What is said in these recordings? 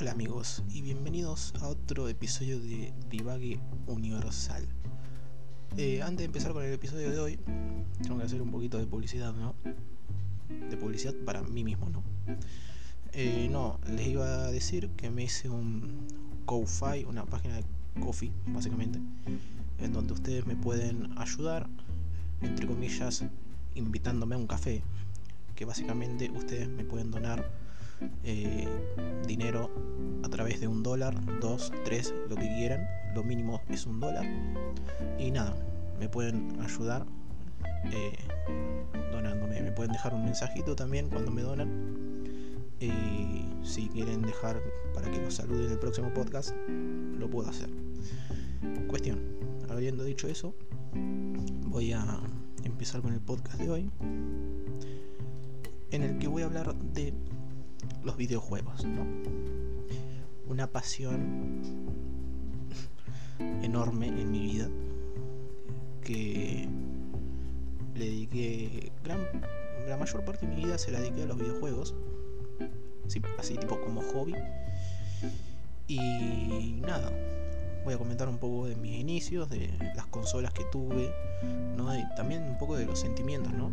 Hola amigos y bienvenidos a otro episodio de Divague Universal. Eh, antes de empezar con el episodio de hoy, tengo que hacer un poquito de publicidad, ¿no? De publicidad para mí mismo, ¿no? Eh, no, les iba a decir que me hice un Ko-Fi, una página de Coffee, básicamente, en donde ustedes me pueden ayudar, entre comillas, invitándome a un café, que básicamente ustedes me pueden donar eh, dinero a través de un dólar, dos, tres, lo que quieran. Lo mínimo es un dólar. Y nada, me pueden ayudar eh, donándome. Me pueden dejar un mensajito también cuando me donan. Y si quieren dejar para que los salude en el próximo podcast, lo puedo hacer. Cuestión, habiendo dicho eso, voy a empezar con el podcast de hoy, en el que voy a hablar de los videojuegos, ¿no? Una pasión enorme en mi vida que le dediqué gran, la mayor parte de mi vida se la dediqué a los videojuegos así tipo como hobby y nada voy a comentar un poco de mis inicios de las consolas que tuve ¿no? y también un poco de los sentimientos ¿no?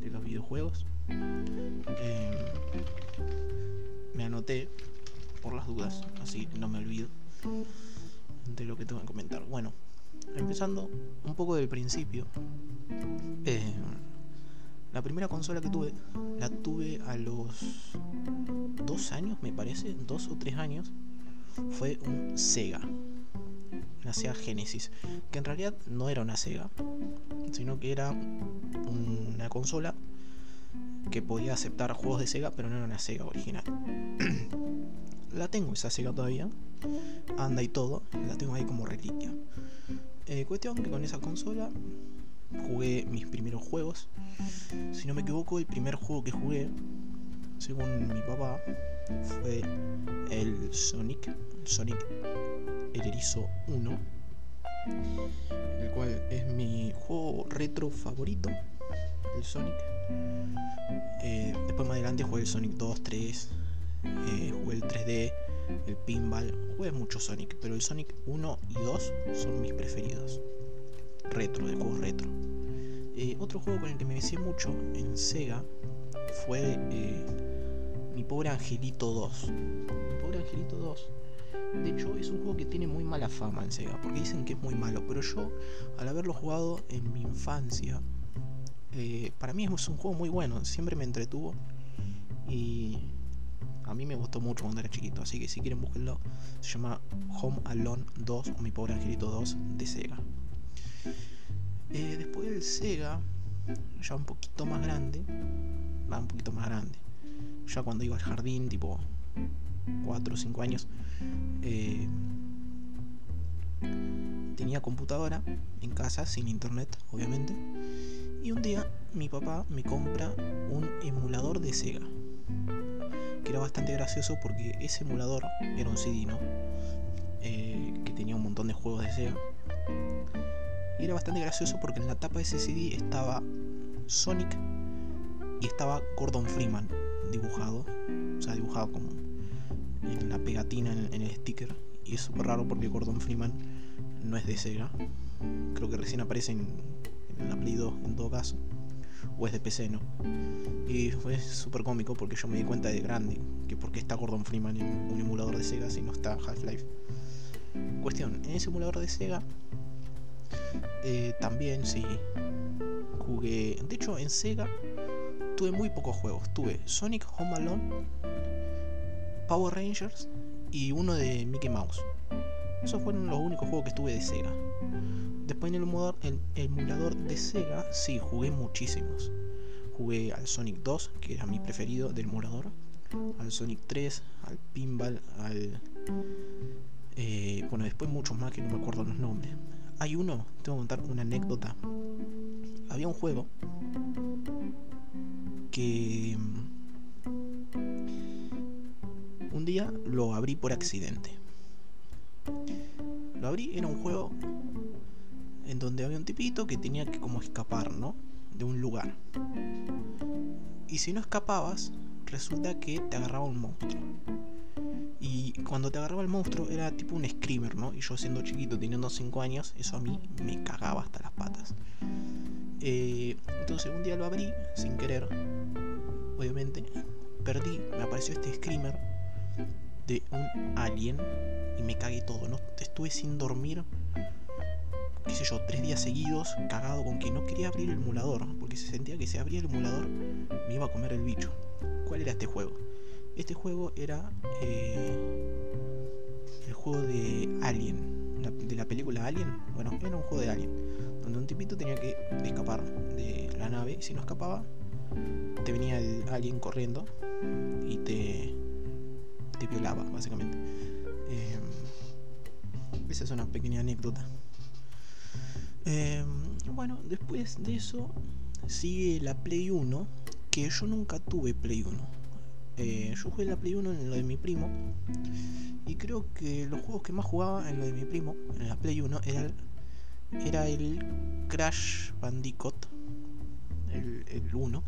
de los videojuegos eh, me anoté por las dudas, así no me olvido de lo que tengo que comentar. Bueno, empezando un poco del principio. Eh, la primera consola que tuve, la tuve a los dos años, me parece, dos o tres años. Fue un Sega, una Sega Genesis, que en realidad no era una Sega, sino que era una consola que podía aceptar juegos de Sega, pero no era una Sega original. la tengo esa Sega todavía, anda y todo, la tengo ahí como reliquia. Eh, cuestión que con esa consola jugué mis primeros juegos. Si no me equivoco, el primer juego que jugué, según mi papá, fue el Sonic, el Sonic el Erizo 1, el cual es mi juego retro favorito, el Sonic. Eh, después más adelante jugué el Sonic 2, 3, eh, jugué el 3D, el Pinball, jugué mucho Sonic, pero el Sonic 1 y 2 son mis preferidos. Retro, de juegos retro. Eh, otro juego con el que me vicié mucho en Sega fue Mi Pobre Angelito 2. Mi Pobre Angelito 2. De hecho, es un juego que tiene muy mala fama en Sega, porque dicen que es muy malo, pero yo, al haberlo jugado en mi infancia, eh, para mí es un juego muy bueno, siempre me entretuvo y a mí me gustó mucho cuando era chiquito, así que si quieren buscarlo, se llama Home Alone 2 o Mi Pobre Angelito 2 de Sega. Eh, después del Sega, ya un poquito más grande, va un poquito más grande, ya cuando iba al jardín, tipo 4 o 5 años, eh, tenía computadora en casa, sin internet, obviamente y un día mi papá me compra un emulador de Sega. Que era bastante gracioso porque ese emulador era un CD, ¿no? Eh, que tenía un montón de juegos de Sega. Y era bastante gracioso porque en la tapa de ese CD estaba Sonic y estaba Gordon Freeman dibujado. O sea, dibujado como en la pegatina en, en el sticker. Y es súper raro porque Gordon Freeman no es de Sega. Creo que recién aparece en en la Play 2 en todo caso, o es de PC, ¿no? Y fue súper cómico porque yo me di cuenta de grande que porque está Gordon Freeman en un emulador de Sega si no está Half-Life. Cuestión, en ese emulador de Sega eh, también sí jugué. De hecho, en Sega tuve muy pocos juegos. Tuve Sonic Home Alone, Power Rangers y uno de Mickey Mouse. Esos fueron los únicos juegos que tuve de Sega. Después en el emulador, el emulador de Sega, sí, jugué muchísimos. Jugué al Sonic 2, que era mi preferido del emulador. Al Sonic 3, al Pinball, al... Eh, bueno, después muchos más que no me acuerdo los nombres. Hay uno, tengo que contar una anécdota. Había un juego que mm, un día lo abrí por accidente. Lo abrí, era un juego en donde había un tipito que tenía que como escapar, ¿no? De un lugar. Y si no escapabas, resulta que te agarraba un monstruo. Y cuando te agarraba el monstruo era tipo un screamer, ¿no? Y yo siendo chiquito, teniendo 5 años, eso a mí me cagaba hasta las patas. Eh, entonces un día lo abrí sin querer, obviamente. Perdí, me apareció este screamer de un alien y me cagué todo, ¿no? Estuve sin dormir, qué sé yo, tres días seguidos, cagado con que no quería abrir el emulador, porque se sentía que si abría el emulador me iba a comer el bicho. ¿Cuál era este juego? Este juego era eh, el juego de Alien, de la película Alien. Bueno, era un juego de Alien, donde un tipito tenía que escapar de la nave y si no escapaba, te venía el alien corriendo y te, te básicamente. Eh, esa es una pequeña anécdota. Eh, bueno, después de eso sigue la Play 1, que yo nunca tuve Play 1. Eh, yo jugué la Play 1 en lo de mi primo. Y creo que los juegos que más jugaba en lo de mi primo, en la Play 1, era el, era el Crash Bandicoot, el, el 1,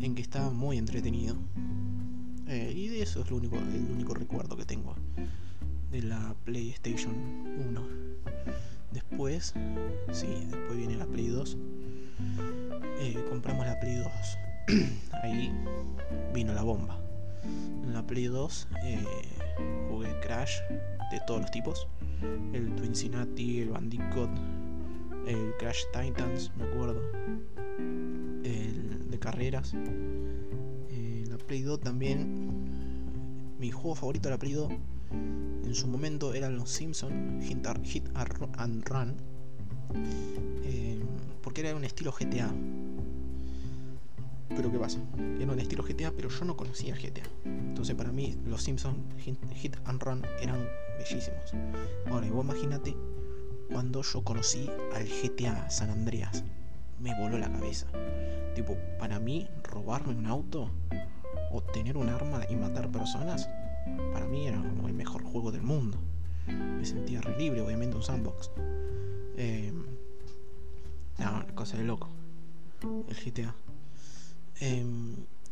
en que estaba muy entretenido. Eh, y de eso es lo único, el único recuerdo que tengo de la PlayStation 1. Después, sí, después viene la Play 2. Eh, compramos la Play 2. Ahí vino la bomba. En la Play 2 eh, jugué Crash de todos los tipos. El Twincinati, el Bandicoot, el Crash Titans, me acuerdo. El de carreras. La Play 2 también. Mi juego favorito de la Play 2 en su momento eran los Simpsons Hit, Hit and Run. Eh, porque era un estilo GTA. Pero ¿qué pasa? Era un estilo GTA, pero yo no conocía GTA. Entonces para mí los Simpsons Hit and Run eran bellísimos. Ahora, vos imagínate cuando yo conocí al GTA San Andreas. Me voló la cabeza. Tipo, para mí, robarme un auto o tener un arma y matar personas, para mí era como el mejor juego del mundo. Me sentía re libre, obviamente un sandbox. Eh, no, una cosa de loco. El GTA. Eh,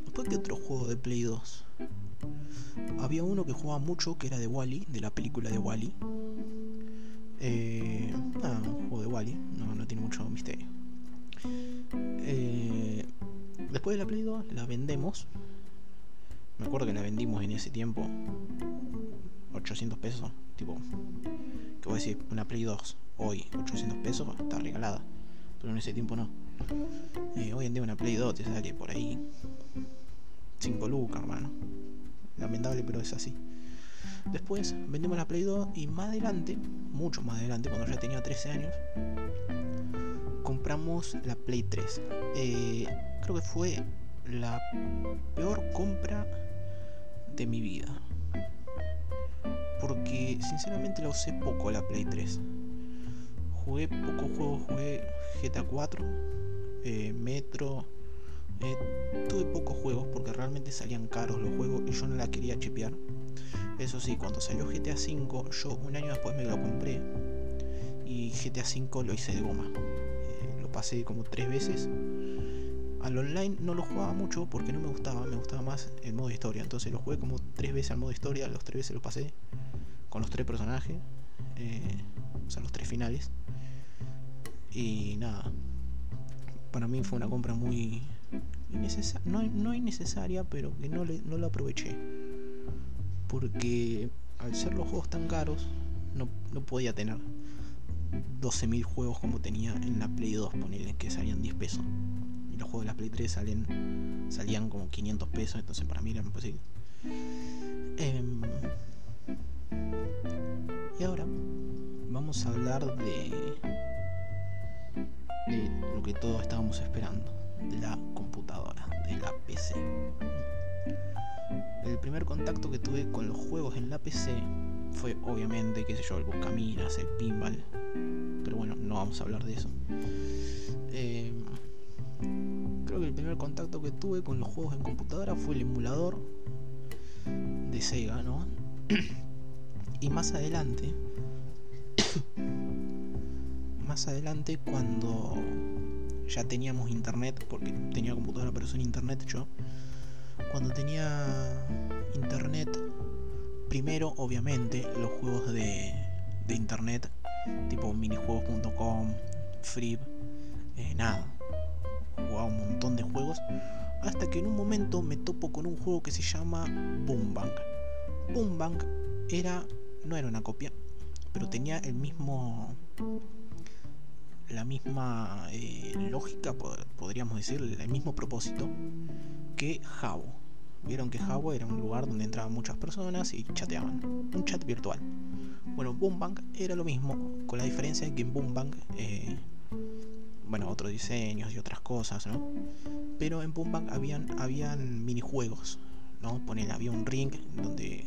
después que otro juego de Play 2. Había uno que jugaba mucho que era de Wally, de la película de Wally. Eh, nada, un juego de Wally, no, no tiene mucho misterio. Eh, después de la Play 2 la vendemos. Me acuerdo que la vendimos en ese tiempo 800 pesos. Tipo, que voy a decir, una Play 2 hoy 800 pesos está regalada. Pero en ese tiempo no. Eh, hoy en día una Play 2 te sale por ahí 5 lucas, hermano. Lamentable, pero es así. Después vendimos la Play 2 y más adelante, mucho más adelante, cuando ya tenía 13 años, compramos la Play 3. Eh, creo que fue la peor compra de mi vida. Porque sinceramente la usé poco la Play 3. Jugué pocos juegos, jugué GTA 4, eh, Metro. Eh, tuve pocos juegos porque realmente salían caros los juegos y yo no la quería chipear. Eso sí, cuando salió GTA 5, yo un año después me lo compré y GTA 5 lo hice de goma. Eh, lo pasé como tres veces. Al online no lo jugaba mucho porque no me gustaba, me gustaba más el modo historia. Entonces lo jugué como tres veces al modo historia, los tres veces lo pasé con los tres personajes, o sea, los tres finales. Y nada, para mí fue una compra muy innecesaria, no, no innecesaria, pero que no, le, no lo aproveché. Porque al ser los juegos tan caros, no, no podía tener 12.000 juegos como tenía en la Play 2, ponerle que salían 10 pesos. Los juegos de la Play 3 salen, salían como 500 pesos, entonces para mí era imposible. Eh, y ahora vamos a hablar de lo que todos estábamos esperando, de la computadora, de la PC. El primer contacto que tuve con los juegos en la PC fue obviamente, qué sé yo, el Buscaminas, el Pinball. Pero bueno, no vamos a hablar de eso. Eh, creo que el primer contacto que tuve con los juegos en computadora fue el emulador de Sega, ¿no? y más adelante más adelante cuando ya teníamos internet, porque tenía computadora pero sin internet yo, cuando tenía internet, primero obviamente los juegos de, de internet, tipo minijuegos.com, Free, eh, nada, jugaba un montón de juegos, hasta que en un momento me topo con un juego que se llama Boom Bang. Boom Bang era, no era una copia, pero tenía el mismo la misma eh, lógica, podríamos decir, el mismo propósito que Jabo. Vieron que Jabo era un lugar donde entraban muchas personas y chateaban, un chat virtual. Bueno, Boombang era lo mismo, con la diferencia de que en Boombang, eh, bueno, otros diseños y otras cosas, ¿no? Pero en Boombang habían, habían minijuegos, ¿no? Poner, había un ring donde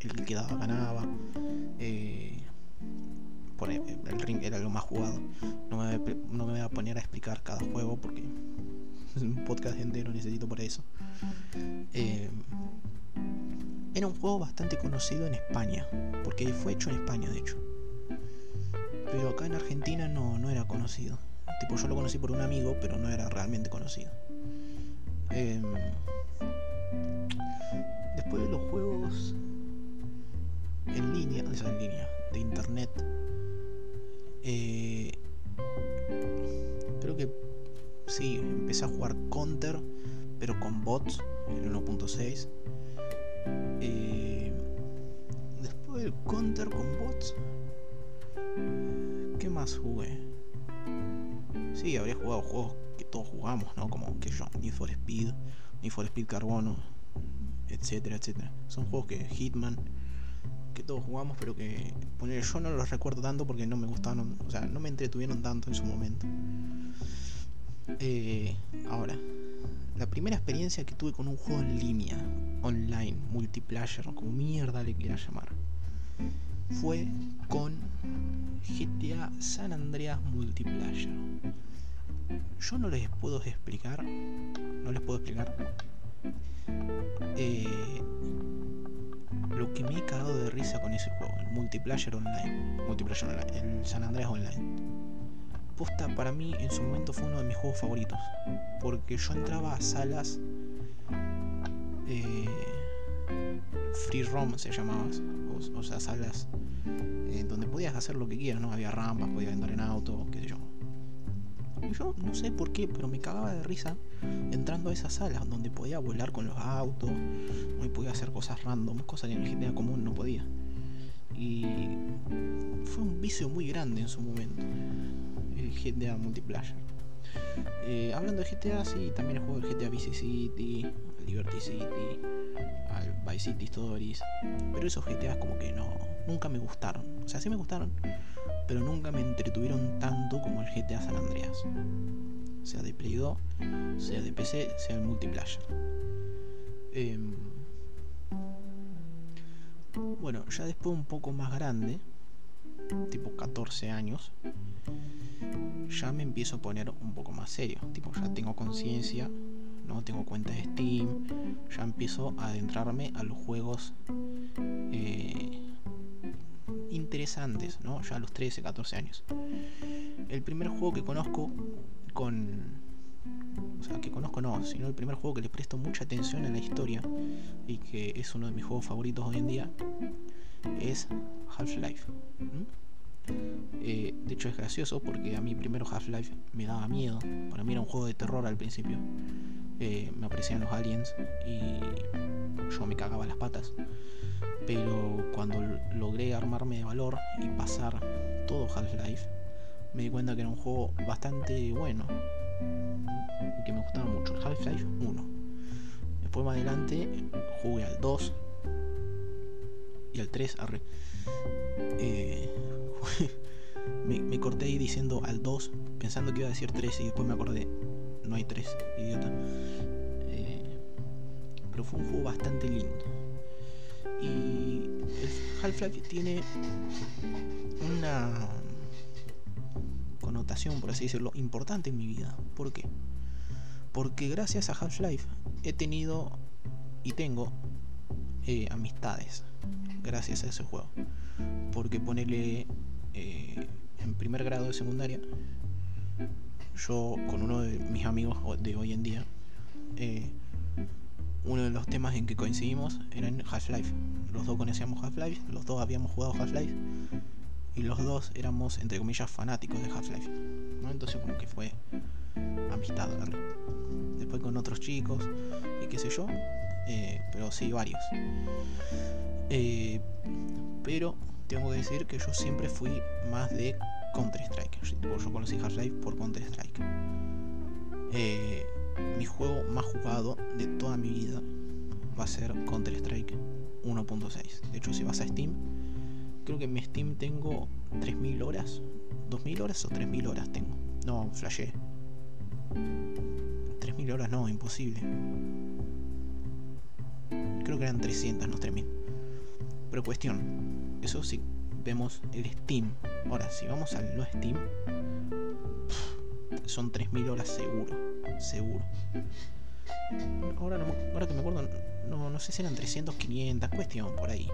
el que quedaba ganaba. Eh, el ring era lo más jugado. No me, voy a poner a explicar cada juego porque es un podcast entero necesito por eso. Eh, era un juego bastante conocido en España, porque fue hecho en España de hecho. Pero acá en Argentina no, no era conocido. Tipo, yo lo conocí por un amigo, pero no era realmente conocido. Em, después de los juegos en línea, o en línea, de internet, eh, creo que sí, empecé a jugar Counter, pero con bots, el 1.6. Eh, después del Counter con bots, ¿qué más jugué? Sí, habría jugado juegos que todos jugamos, ¿no? Como que yo, Need for Speed, Need for Speed Carbono, etcétera, etcétera. Son juegos que Hitman que todos jugamos, pero que poner, yo no los recuerdo tanto porque no me gustaron, o sea, no me entretuvieron tanto en su momento. Eh, ahora, la primera experiencia que tuve con un juego en línea, online, multiplayer, como mierda le quiera llamar, fue con GTA San Andreas Multiplayer. Yo no les puedo explicar, no les puedo explicar eh, lo que me he cagado de risa con ese juego, el multiplayer online, multiplayer online, el San Andreas online. Posta para mí en su momento fue uno de mis juegos favoritos, porque yo entraba a salas eh, free roam se llamaba, o, sea salas eh, donde podías hacer lo que quieras, no había rampas, podías andar en auto, qué sé yo. Yo no sé por qué, pero me cagaba de risa entrando a esas salas donde podía volar con los autos, y podía hacer cosas random, cosas que en el GTA común no podía. Y fue un vicio muy grande en su momento, el GTA multiplayer. Eh, hablando de GTA, sí, también he jugado el GTA Vice City, el Liberty City, al Vice City Stories, pero esos GTAs como que no, nunca me gustaron. O sea, sí me gustaron, pero nunca me entretuvieron tanto como el GTA San Andreas. Sea de Play 2, sea de PC, sea el multiplayer. Em, bueno, ya después un poco más grande, tipo 14 años, ya me empiezo a poner un poco más serio. Tipo, ya tengo conciencia, no tengo cuenta de Steam, ya empiezo a adentrarme a los juegos eh, interesantes, ¿no? Ya a los 13, 14 años. El primer juego que conozco con... O sea, que conozco no, sino el primer juego que le presto mucha atención a la historia y que es uno de mis juegos favoritos hoy en día es Half-Life. Eh, de hecho es gracioso porque a mí primero Half-Life me daba miedo. Para mí era un juego de terror al principio. Eh, me aparecían los aliens y yo me cagaba las patas pero cuando logré armarme de valor y pasar todo Half-Life, me di cuenta que era un juego bastante bueno que me gustaba mucho. Half-Life 1. Después más adelante jugué al 2 y al 3. Eh, me, corté diciendo al 2, pensando que iba a decir 3 y después me acordé, no hay 3, idiota. Eh, pero fue un juego bastante lindo y Half-Life tiene una connotación, por así decirlo, importante en mi vida. ¿Por qué? Porque gracias a Half-Life he tenido y tengo eh, amistades gracias a ese juego. Porque ponerle eh, en primer grado de secundaria, yo con uno de mis amigos de hoy en día, eh, uno de los temas en que coincidimos era en Half-Life. Los dos conocíamos Half-Life, los dos habíamos jugado Half-Life y los dos éramos, entre comillas, fanáticos de Half-Life. Entonces como que fue amistad, Después con otros chicos y qué sé yo, eh, pero sí, varios. Eh, pero tengo que decir que yo siempre fui más de Counter-Strike. Yo conocí Half-Life por Counter-Strike. Eh, mi juego más jugado de toda mi vida va a ser Counter-Strike 1.6. De hecho, si vas a Steam, creo que en mi Steam tengo 3.000 horas. ¿2.000 horas o 3.000 horas tengo? No, flashé. 3.000 horas no, imposible. Creo que eran 300, no 3.000. Pero cuestión, eso sí, vemos el Steam. Ahora, si vamos al no Steam, son 3.000 horas seguro, seguro. Ahora, ahora que me acuerdo, no, no sé si eran 300, 500, cuestión por ahí.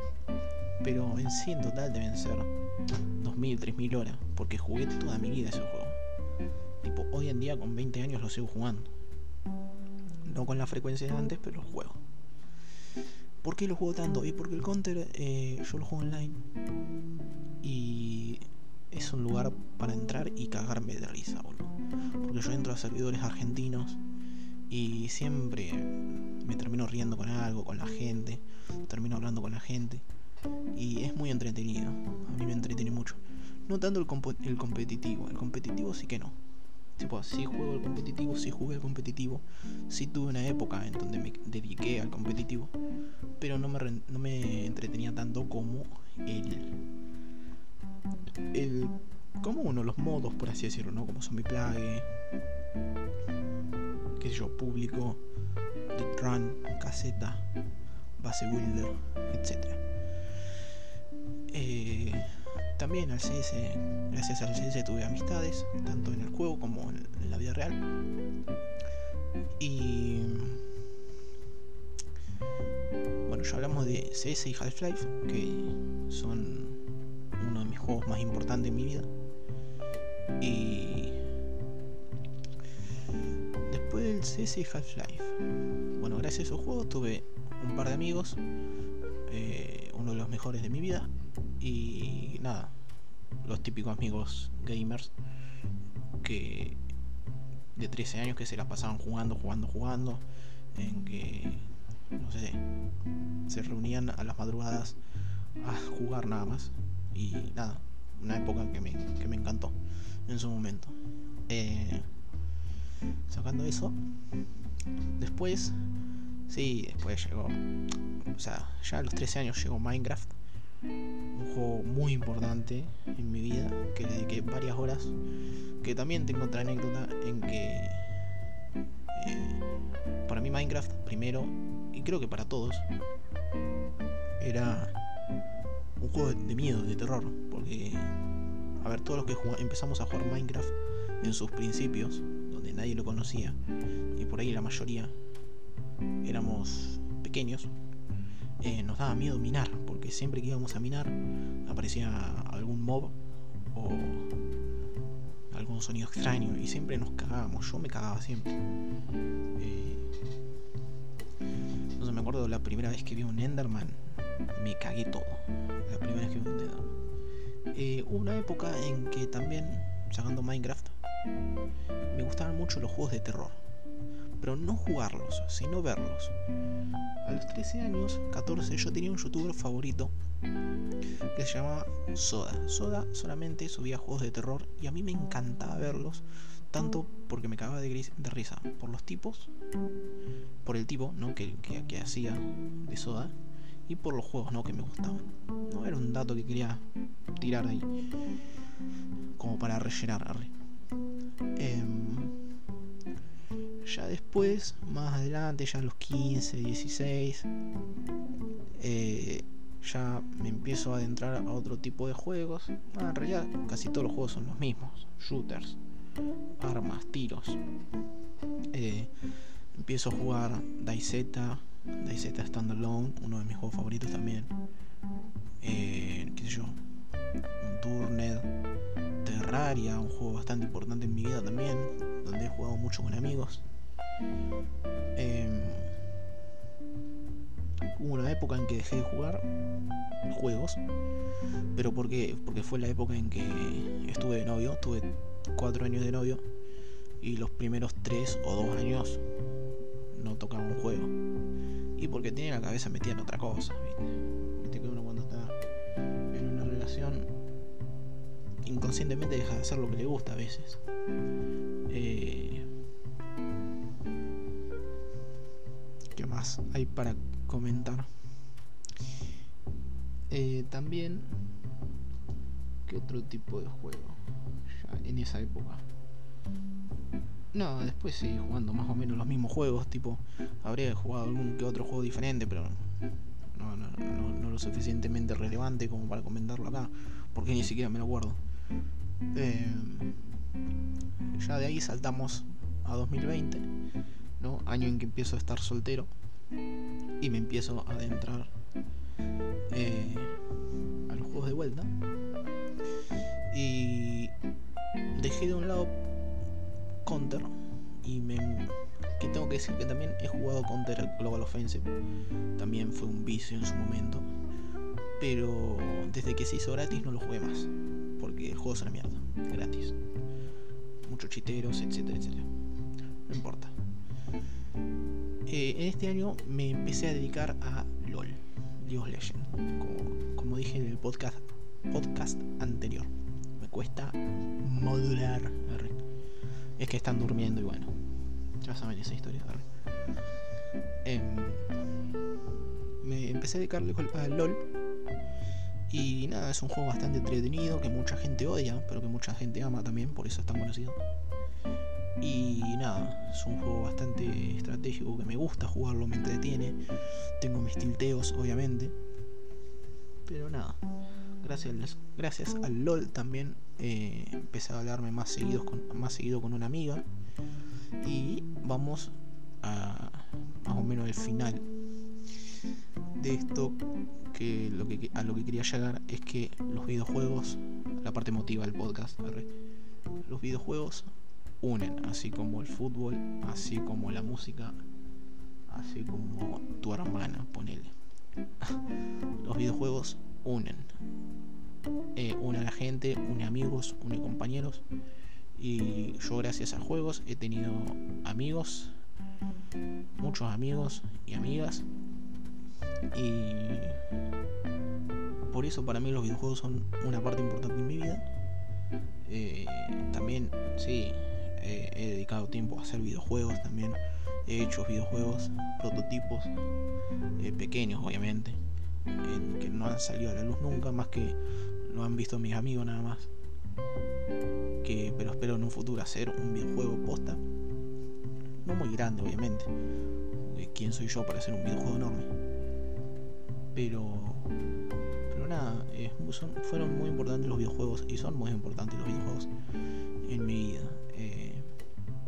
Pero en sí en total deben ser 2.000, 3.000 horas, porque jugué toda mi vida ese juego. Tipo, hoy en día con 20 años lo sigo jugando. No con la frecuencia de antes, pero lo juego. ¿Por qué lo juego tanto? Y porque el Counter eh, yo lo juego online y es un lugar para entrar y cagarme de risa, boludo. Porque yo entro a servidores argentinos y siempre me termino riendo con algo, con la gente, termino hablando con la gente y es muy entretenido. A mí me entretiene mucho. No tanto el, el competitivo, el competitivo sí que no Tipo, sí juego el competitivo, sí jugué el competitivo, sí tuve una época en donde me dediqué al competitivo, pero no me, no me entretenía tanto como el, el. como uno los modos, por así decirlo, ¿no? Como Zombie Plague, qué sé yo, público, The Run, caseta, base builder, etc. Eh, también al CS, gracias al CS tuve amistades, tanto en el juego como en, la vida real. Y bueno, ya hablamos de CS y Half-Life, que son uno de mis juegos más importantes en mi vida. Y después del CS y Half-Life, bueno, gracias a esos juegos tuve un par de amigos, eh, uno de los mejores de mi vida, y nada, los típicos amigos gamers que de 13 años que se la pasaban jugando, jugando, jugando, en que, no sé, se reunían a las madrugadas a jugar nada más. Y nada, una época que me, que me encantó en su momento. Eh, sacando eso, después, sí, después llegó, o sea, ya a los 13 años llegó Minecraft juego muy importante en mi vida, que dediqué varias horas, que también tengo otra anécdota en que eh, para mí Minecraft primero, y creo que para todos, era un juego de miedo, de terror, porque, a ver, todos los que empezamos a jugar Minecraft en sus principios, donde nadie lo conocía, y por ahí la mayoría éramos pequeños, eh, nos daba miedo minar, porque siempre que íbamos a minar aparecía algún mob o algún sonido extraño y siempre nos cagábamos, yo me cagaba siempre. Eh, entonces me acuerdo la primera vez que vi un Enderman, me cagué todo. La primera vez que vi un Enderman. Eh, hubo una época en que también, sacando Minecraft, me gustaban mucho los juegos de terror pero no jugarlos, sino verlos. A los 13 años, 14, yo tenía un youtuber favorito que se llamaba Soda. Soda solamente subía juegos de terror y a mí me encantaba verlos, tanto porque me cagaba de, risa por los tipos, por el tipo ¿no? que, que, hacía de Soda y por los juegos ¿no? que me gustaban. No era un dato que quería tirar ahí, como para rellenar. Ya después, más adelante, ya a los 15, 16, eh, ya me empiezo a adentrar a otro tipo de juegos. en realidad casi todos los juegos son los mismos. Shooters, armas, tiros. Eh, empiezo a jugar DayZ, DayZ Standalone, uno de mis juegos favoritos también. Eh, ¿Qué sé yo? Un Turned, Terraria, un juego bastante importante en mi vida también, donde he jugado mucho con amigos. Em, época en que dejé de jugar juegos. Pero ¿por qué? Porque fue la época en que estuve de novio, tuve cuatro años de novio y los primeros tres o dos años no tocaba un juego. Y porque tenía la cabeza metida en otra cosa, ¿viste? que uno cuando está en una relación inconscientemente deja de hacer lo que le gusta a veces. Eh, hay para comentar? Eh, también, ¿qué otro tipo de juego? En esa época. No, después seguí jugando más o menos los mismos juegos, tipo, habría jugado algún que otro juego diferente, pero no, no, no, lo suficientemente relevante como para comentarlo acá, porque ni siquiera me lo acuerdo. Eh, ya de ahí saltamos a 2020, ¿no? año en que empiezo a estar soltero y me empiezo a adentrar eh, a los juegos de vuelta. Y dejé de un lado Counter y me que tengo que decir que también he jugado Counter Global Offensive. También fue un vicio en su momento pero desde que se hizo gratis no lo jugué más porque el juego es una mierda gratis. Muchos chiteros etcétera etcétera. No importa eh, en este año me empecé a dedicar a LOL League of Legends como, dije en el podcast podcast anterior me cuesta modular es que están durmiendo y bueno, ya saben esa historia. Eh, me empecé a dedicarle al LOL y nada, es un juego bastante entretenido que mucha gente odia, pero que mucha gente ama también, por eso es tan conocido. Y nada, es un juego bastante estratégico que me gusta jugarlo, me entretiene. Tengo mis tilteos, obviamente. Pero nada, gracias, gracias al LOL también eh, empecé a hablarme más, seguidos más seguido con una amiga. Y vamos a más o menos el final de esto que a lo que quería llegar es que los videojuegos, la parte emotiva del podcast, los videojuegos unen, así como el fútbol, así como la música, así como tu hermana, ponele. Los videojuegos unen eh, a la gente, une amigos, une compañeros. Y yo gracias a juegos he tenido amigos, muchos amigos y amigas. Y por eso para mí los videojuegos son una parte importante en mi vida. Eh, también, sí, he dedicado tiempo a hacer videojuegos también. He hecho videojuegos, prototipos, eh, pequeños obviamente, que no han salido a la luz nunca, más que lo han visto mis amigos nada más. Que, pero espero en un futuro hacer un videojuego posta. No muy grande, obviamente. ¿Quién soy yo para hacer un videojuego enorme? Pero, pero nada, fueron muy importantes los videojuegos y son muy importantes los videojuegos en mi vida. Eh,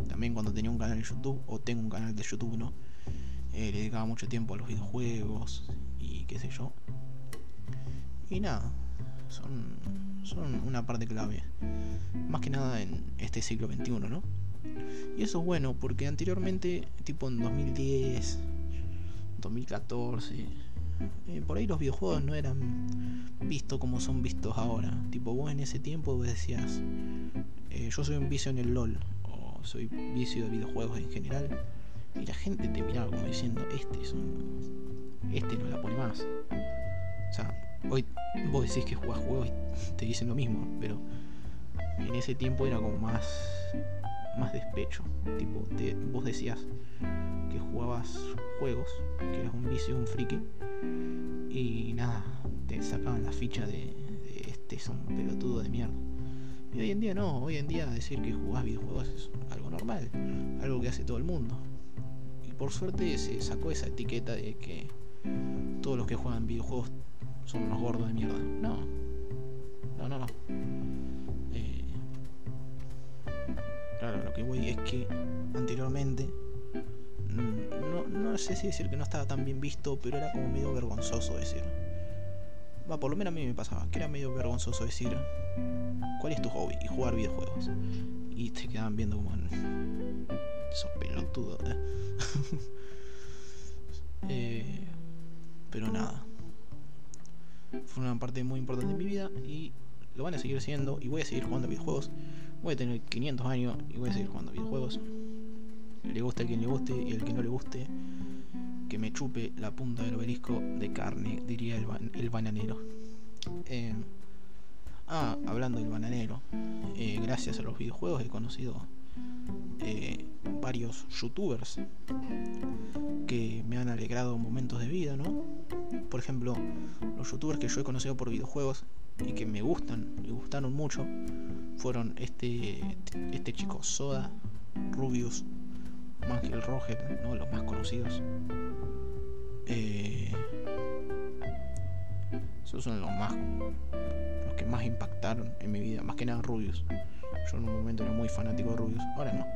también cuando tenía un canal de YouTube, o tengo un canal de YouTube, ¿no? Eh, le dedicaba mucho tiempo a los videojuegos y qué sé yo. Y nada, son, son una parte clave. Más que nada en este siglo XXI, ¿no? Y eso es bueno porque anteriormente, tipo en 2010, 2014, eh, por ahí los videojuegos no eran vistos como son vistos ahora. Tipo vos en ese tiempo vos decías, eh, yo soy un vicio en el LOL, soy vicio de videojuegos en general. Y la gente te miraba como diciendo, este es un... Este no la pone más. O sea, Hoy vos decís que jugás juegos y te dicen lo mismo, pero en ese tiempo era como más más despecho. Tipo, vos decías que jugabas juegos, que eras un vicio, un friki, y nada, te sacaban la ficha de, este es un pelotudo de mierda. Y hoy en día no, hoy en día decir que jugás videojuegos es algo normal, algo que hace todo el mundo. Y por suerte se sacó esa etiqueta de que todos los que juegan videojuegos son unos gordos de mierda. No. No, no, no. Eh, claro, lo que voy es que anteriormente, mm, no, no sé si decir que no estaba tan bien visto, pero era como medio vergonzoso decir. Va, por lo menos a mí me pasaba, que era medio vergonzoso decir, ¿cuál es tu hobby? Y jugar videojuegos. Y te quedaban viendo como en... Esos pelotudos, ¿eh? eh pero nada parte muy importante de mi vida y lo van a seguir siendo y voy a seguir jugando videojuegos. Voy a tener 500 años y voy a seguir jugando videojuegos. Le guste a quien le guste y al que no le guste, que me chupe la punta del obelisco de carne, diría el, el bananero. Eh, ah, hablando del bananero, eh, gracias a los videojuegos he conocido eh, varios youtubers que me han alegrado momentos de vida, ¿no? Por ejemplo, los youtubers que yo he conocido por videojuegos y que me gustan, me gustaron mucho, fueron este, este chico Soda, Rubius, Mangel Roger, ¿no? los más conocidos. Eh, esos son los más los que más impactaron en mi vida, más que nada Rubius. Yo en un momento era muy fanático de Rubius, ahora no.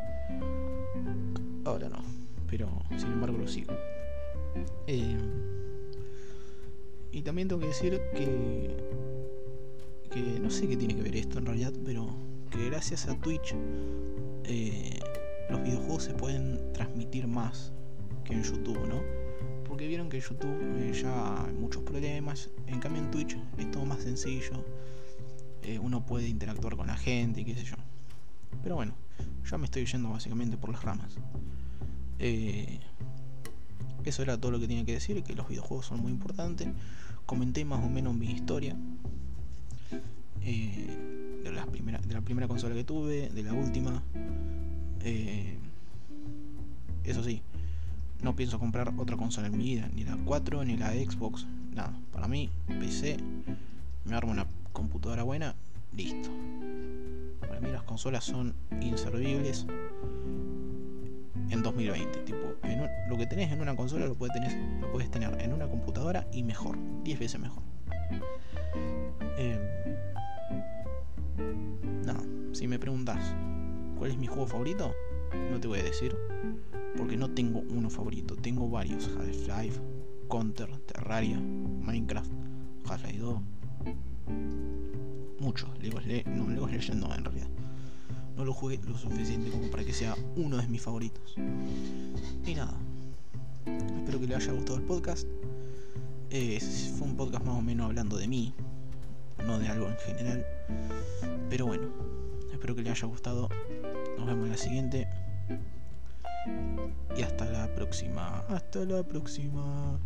Ahora no, pero sin embargo lo sigo. Eh, y también tengo que decir que que no sé qué tiene que ver esto en realidad, pero que gracias a Twitch eh, los videojuegos se pueden transmitir más que en YouTube, ¿no? Porque vieron que YouTube eh, ya hay muchos problemas, en cambio en Twitch es todo más sencillo, eh, uno puede interactuar con la gente y qué sé yo. Pero bueno, ya me estoy yendo básicamente por las ramas. eso era todo lo que tenía que decir, que los videojuegos son muy importantes. Comenté más o menos mi historia, eh, de, la primera, de la primera consola que tuve, de la última. Eh, eso sí, no pienso comprar otra consola en mi vida, ni la 4, ni la Xbox, nada. Para mí, PC, me armo una computadora buena, listo. Para mí las consolas son inservibles en 2020. Tipo, lo que tenés en una consola lo puedes, tener, lo puedes tener en una computadora y mejor, 10 veces mejor. Eh, si me preguntas cuál es mi juego favorito, no te voy a decir, porque no tengo uno favorito, tengo varios, Half-Life, Counter, Terraria, Minecraft, Half-Life 2, muchos, Lego, no, Lego Legends no en realidad. No lo jugué lo suficiente como para que sea uno de mis favoritos. Y nada, espero que le haya gustado el podcast. Eh, fue un podcast más o menos hablando de mí, no de algo en general. Pero bueno, espero que les haya gustado. Nos vemos en la siguiente. Y hasta la próxima. Hasta la próxima.